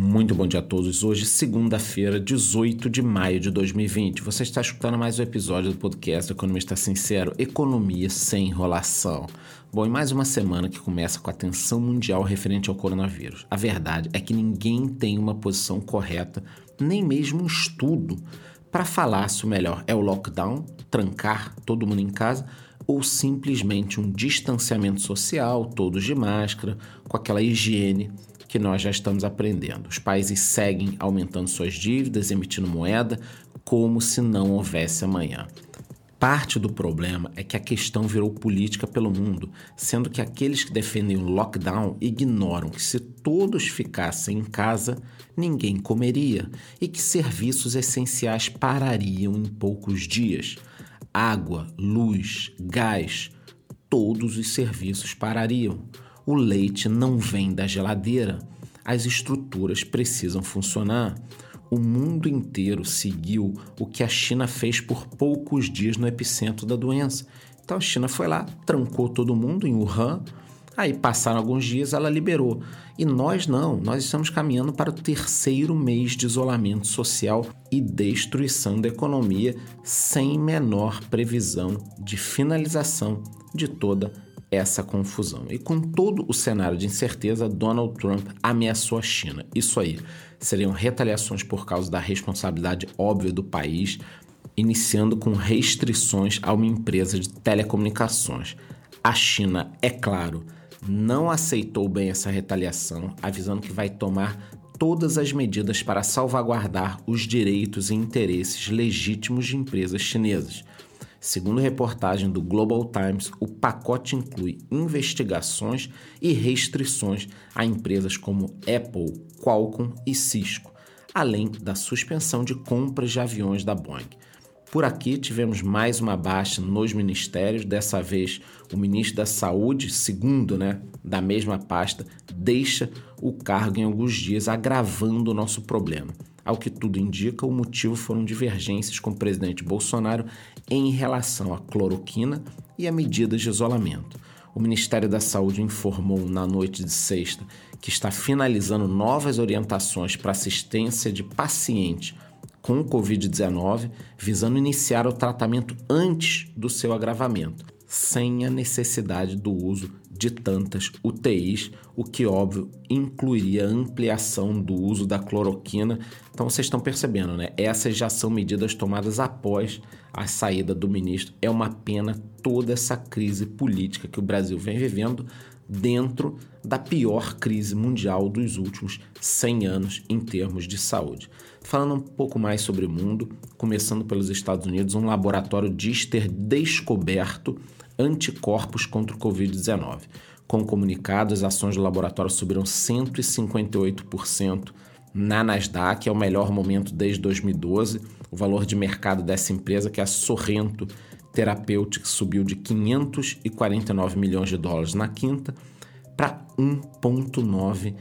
Muito bom dia a todos. Hoje, segunda-feira, 18 de maio de 2020. Você está escutando mais um episódio do podcast Economista Sincero, Economia sem enrolação. Bom, em mais uma semana que começa com a tensão mundial referente ao coronavírus. A verdade é que ninguém tem uma posição correta, nem mesmo um estudo, para falar se o melhor é o lockdown, trancar todo mundo em casa, ou simplesmente um distanciamento social, todos de máscara, com aquela higiene que nós já estamos aprendendo. Os países seguem aumentando suas dívidas, emitindo moeda, como se não houvesse amanhã. Parte do problema é que a questão virou política pelo mundo, sendo que aqueles que defendem o lockdown ignoram que se todos ficassem em casa, ninguém comeria e que serviços essenciais parariam em poucos dias. Água, luz, gás, todos os serviços parariam. O leite não vem da geladeira. As estruturas precisam funcionar. O mundo inteiro seguiu o que a China fez por poucos dias no epicentro da doença. Então a China foi lá, trancou todo mundo em Wuhan. Aí passaram alguns dias, ela liberou. E nós não, nós estamos caminhando para o terceiro mês de isolamento social e destruição da economia, sem menor previsão de finalização de toda a essa confusão. E com todo o cenário de incerteza, Donald Trump ameaçou a China. Isso aí seriam retaliações por causa da responsabilidade óbvia do país, iniciando com restrições a uma empresa de telecomunicações. A China, é claro, não aceitou bem essa retaliação, avisando que vai tomar todas as medidas para salvaguardar os direitos e interesses legítimos de empresas chinesas. Segundo reportagem do Global Times, o pacote inclui investigações e restrições a empresas como Apple, Qualcomm e Cisco, além da suspensão de compras de aviões da Boeing. Por aqui tivemos mais uma baixa nos ministérios, dessa vez o ministro da Saúde, segundo né, da mesma pasta, deixa o cargo em alguns dias, agravando o nosso problema. Ao que tudo indica, o motivo foram divergências com o presidente Bolsonaro em relação à cloroquina e a medidas de isolamento. O Ministério da Saúde informou na noite de sexta que está finalizando novas orientações para assistência de pacientes com Covid-19, visando iniciar o tratamento antes do seu agravamento, sem a necessidade do uso de tantas UTIs, o que, óbvio, incluiria ampliação do uso da cloroquina. Então, vocês estão percebendo, né? Essas já são medidas tomadas após a saída do ministro. É uma pena toda essa crise política que o Brasil vem vivendo dentro da pior crise mundial dos últimos 100 anos em termos de saúde. Falando um pouco mais sobre o mundo, começando pelos Estados Unidos, um laboratório diz ter descoberto anticorpos contra o Covid-19. Com o comunicado, as ações do laboratório subiram 158% na Nasdaq, é o melhor momento desde 2012. O valor de mercado dessa empresa, que é a Sorrento Therapeutics, subiu de 549 milhões de dólares na quinta para 1,9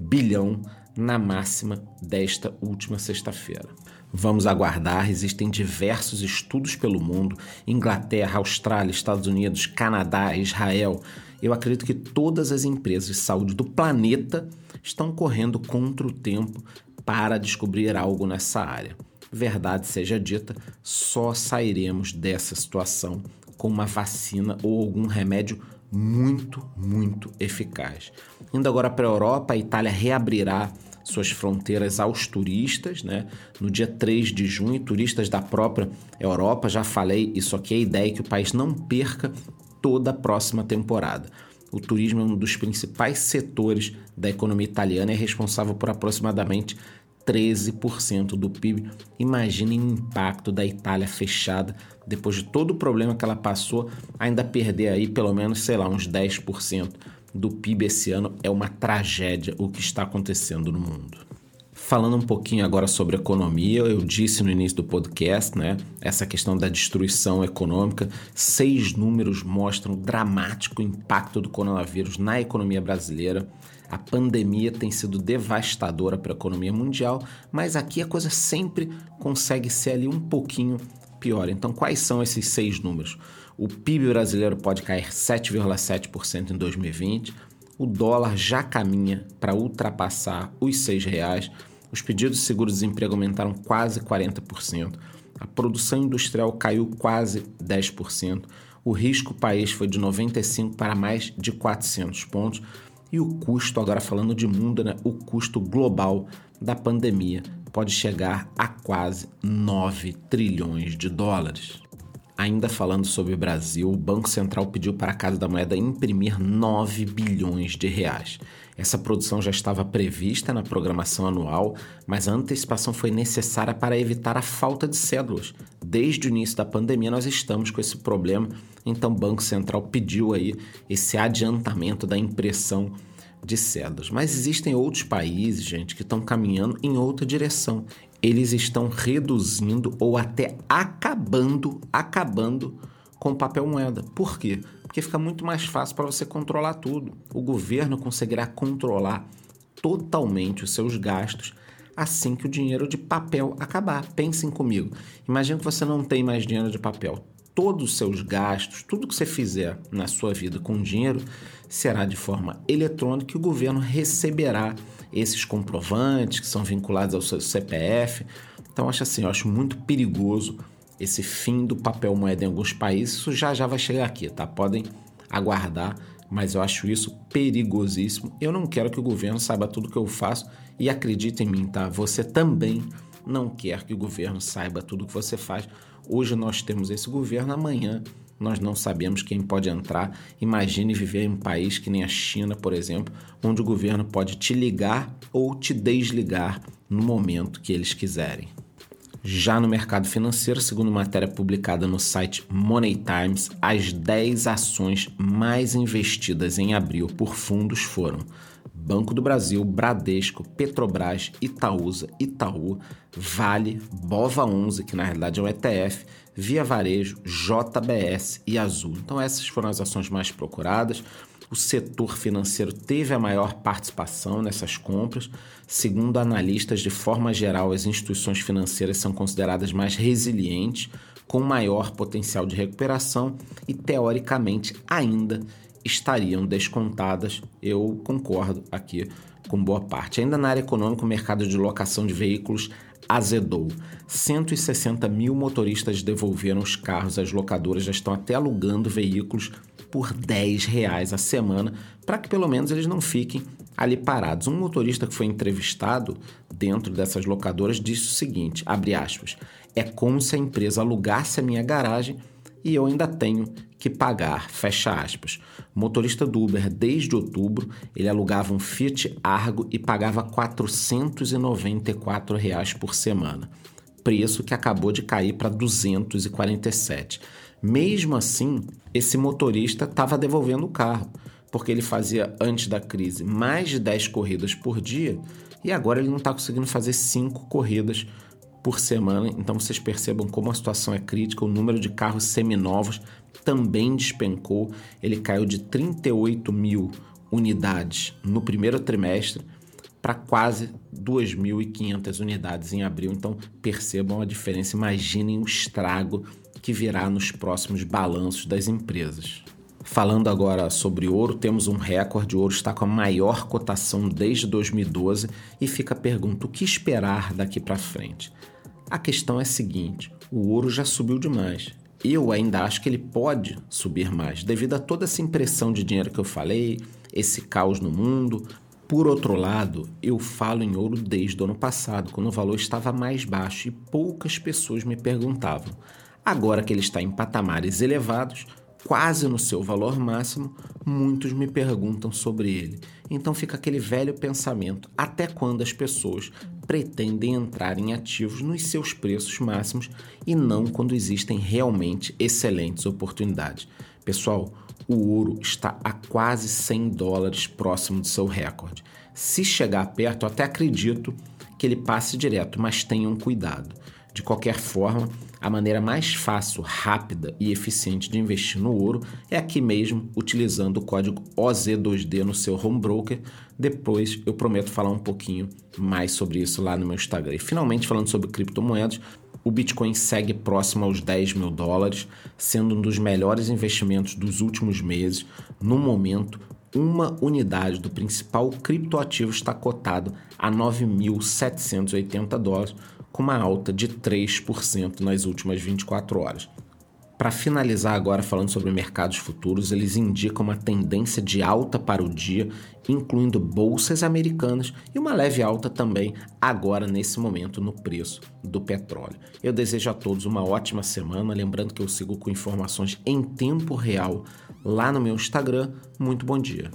bilhão na máxima desta última sexta-feira. Vamos aguardar, existem diversos estudos pelo mundo Inglaterra, Austrália, Estados Unidos, Canadá, Israel. Eu acredito que todas as empresas de saúde do planeta estão correndo contra o tempo para descobrir algo nessa área. Verdade seja dita, só sairemos dessa situação com uma vacina ou algum remédio muito, muito eficaz. Indo agora para a Europa, a Itália reabrirá suas fronteiras aos turistas, né? No dia 3 de junho, turistas da própria Europa, já falei, isso aqui é a ideia que o país não perca toda a próxima temporada. O turismo é um dos principais setores da economia italiana e é responsável por aproximadamente 13% do PIB. Imaginem o impacto da Itália fechada depois de todo o problema que ela passou, ainda perder aí pelo menos, sei lá, uns 10% do PIB esse ano é uma tragédia o que está acontecendo no mundo. Falando um pouquinho agora sobre economia, eu disse no início do podcast, né? Essa questão da destruição econômica. Seis números mostram o dramático impacto do coronavírus na economia brasileira. A pandemia tem sido devastadora para a economia mundial, mas aqui a coisa sempre consegue ser ali um pouquinho pior. Então, quais são esses seis números? O PIB brasileiro pode cair 7,7% em 2020, o dólar já caminha para ultrapassar os R$ reais. Os pedidos de seguro-desemprego aumentaram quase 40%. A produção industrial caiu quase 10%. O risco país foi de 95 para mais de 400 pontos. E o custo, agora falando de mundo, né, o custo global da pandemia pode chegar a quase 9 trilhões de dólares. Ainda falando sobre o Brasil, o Banco Central pediu para a Casa da Moeda imprimir 9 bilhões de reais. Essa produção já estava prevista na programação anual, mas a antecipação foi necessária para evitar a falta de cédulas. Desde o início da pandemia nós estamos com esse problema, então o Banco Central pediu aí esse adiantamento da impressão de cédulas. Mas existem outros países, gente, que estão caminhando em outra direção eles estão reduzindo ou até acabando, acabando com papel moeda. Por quê? Porque fica muito mais fácil para você controlar tudo. O governo conseguirá controlar totalmente os seus gastos assim que o dinheiro de papel acabar. Pensem comigo. Imagina que você não tem mais dinheiro de papel. Todos os seus gastos, tudo que você fizer na sua vida com dinheiro, será de forma eletrônica e o governo receberá esses comprovantes que são vinculados ao seu CPF. Então, acho assim, eu acho muito perigoso esse fim do papel moeda em alguns países. Isso já já vai chegar aqui, tá? Podem aguardar, mas eu acho isso perigosíssimo. Eu não quero que o governo saiba tudo que eu faço e acredite em mim, tá? Você também não quer que o governo saiba tudo que você faz. Hoje nós temos esse governo, amanhã nós não sabemos quem pode entrar. Imagine viver em um país que nem a China, por exemplo, onde o governo pode te ligar ou te desligar no momento que eles quiserem. Já no mercado financeiro, segundo matéria publicada no site Money Times, as 10 ações mais investidas em abril por fundos foram Banco do Brasil, Bradesco, Petrobras, Itaúsa, Itaú, Vale, Bova 11, que na realidade é um ETF, Via Varejo, JBS e Azul. Então essas foram as ações mais procuradas. O setor financeiro teve a maior participação nessas compras. Segundo analistas, de forma geral, as instituições financeiras são consideradas mais resilientes, com maior potencial de recuperação e, teoricamente, ainda estariam descontadas. Eu concordo aqui com boa parte. Ainda na área econômica, o mercado de locação de veículos azedou. 160 mil motoristas devolveram os carros, as locadoras já estão até alugando veículos por 10 reais a semana para que pelo menos eles não fiquem ali parados. Um motorista que foi entrevistado dentro dessas locadoras disse o seguinte, abre aspas, é como se a empresa alugasse a minha garagem e eu ainda tenho que pagar, fecha aspas. Motorista do Uber, desde outubro, ele alugava um Fiat Argo e pagava 494 reais por semana, preço que acabou de cair para 247. Mesmo assim, esse motorista estava devolvendo o carro, porque ele fazia antes da crise mais de 10 corridas por dia e agora ele não está conseguindo fazer 5 corridas por semana. Então vocês percebam como a situação é crítica. O número de carros seminovos também despencou. Ele caiu de 38 mil unidades no primeiro trimestre para quase 2.500 unidades em abril. Então percebam a diferença. Imaginem o estrago que virá nos próximos balanços das empresas. Falando agora sobre ouro, temos um recorde. O ouro está com a maior cotação desde 2012 e fica a pergunta: o que esperar daqui para frente? A questão é a seguinte: o ouro já subiu demais. Eu ainda acho que ele pode subir mais, devido a toda essa impressão de dinheiro que eu falei, esse caos no mundo. Por outro lado, eu falo em ouro desde o ano passado, quando o valor estava mais baixo e poucas pessoas me perguntavam. Agora que ele está em patamares elevados, quase no seu valor máximo, muitos me perguntam sobre ele. Então fica aquele velho pensamento: até quando as pessoas pretendem entrar em ativos nos seus preços máximos e não quando existem realmente excelentes oportunidades? Pessoal, o ouro está a quase 100 dólares próximo do seu recorde. Se chegar perto, até acredito que ele passe direto, mas tenham cuidado. De qualquer forma, a maneira mais fácil, rápida e eficiente de investir no ouro é aqui mesmo, utilizando o código OZ2D no seu home broker. Depois eu prometo falar um pouquinho mais sobre isso lá no meu Instagram. E finalmente, falando sobre criptomoedas, o Bitcoin segue próximo aos 10 mil dólares, sendo um dos melhores investimentos dos últimos meses. No momento, uma unidade do principal criptoativo está cotado a 9.780 dólares, com uma alta de 3% nas últimas 24 horas. Para finalizar agora falando sobre mercados futuros, eles indicam uma tendência de alta para o dia, incluindo bolsas americanas e uma leve alta também agora nesse momento no preço do petróleo. Eu desejo a todos uma ótima semana, lembrando que eu sigo com informações em tempo real lá no meu Instagram. Muito bom dia.